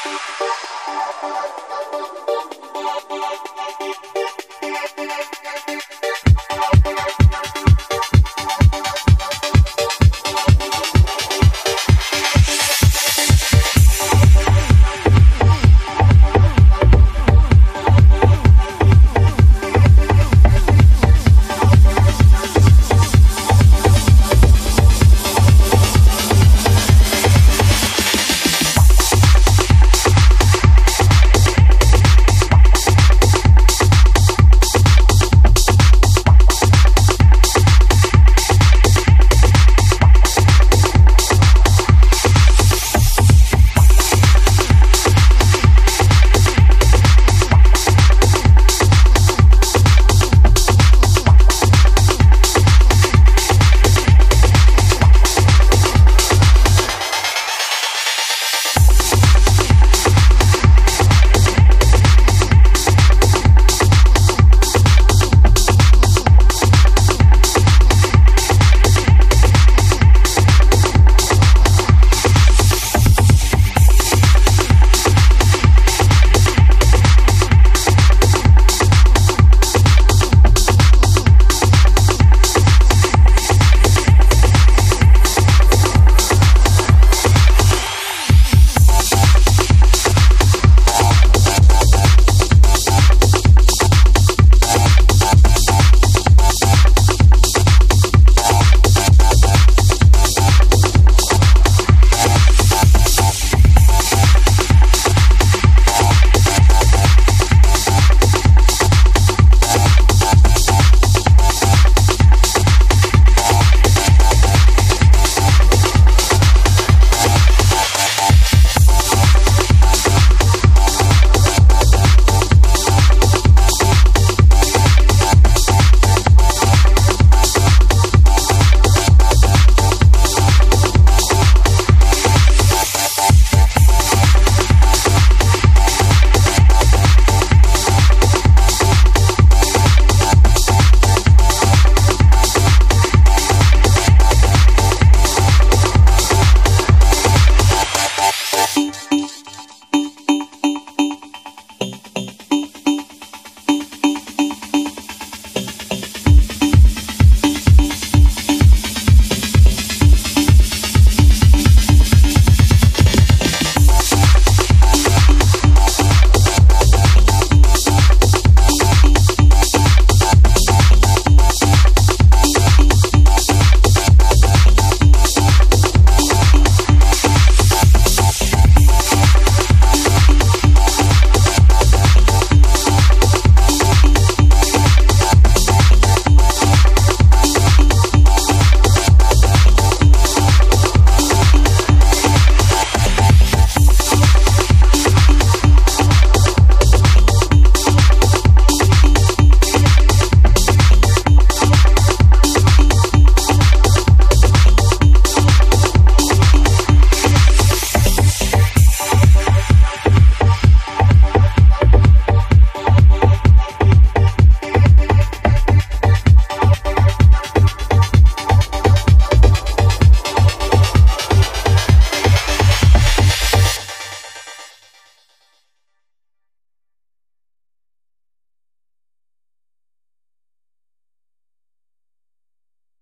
Gracias.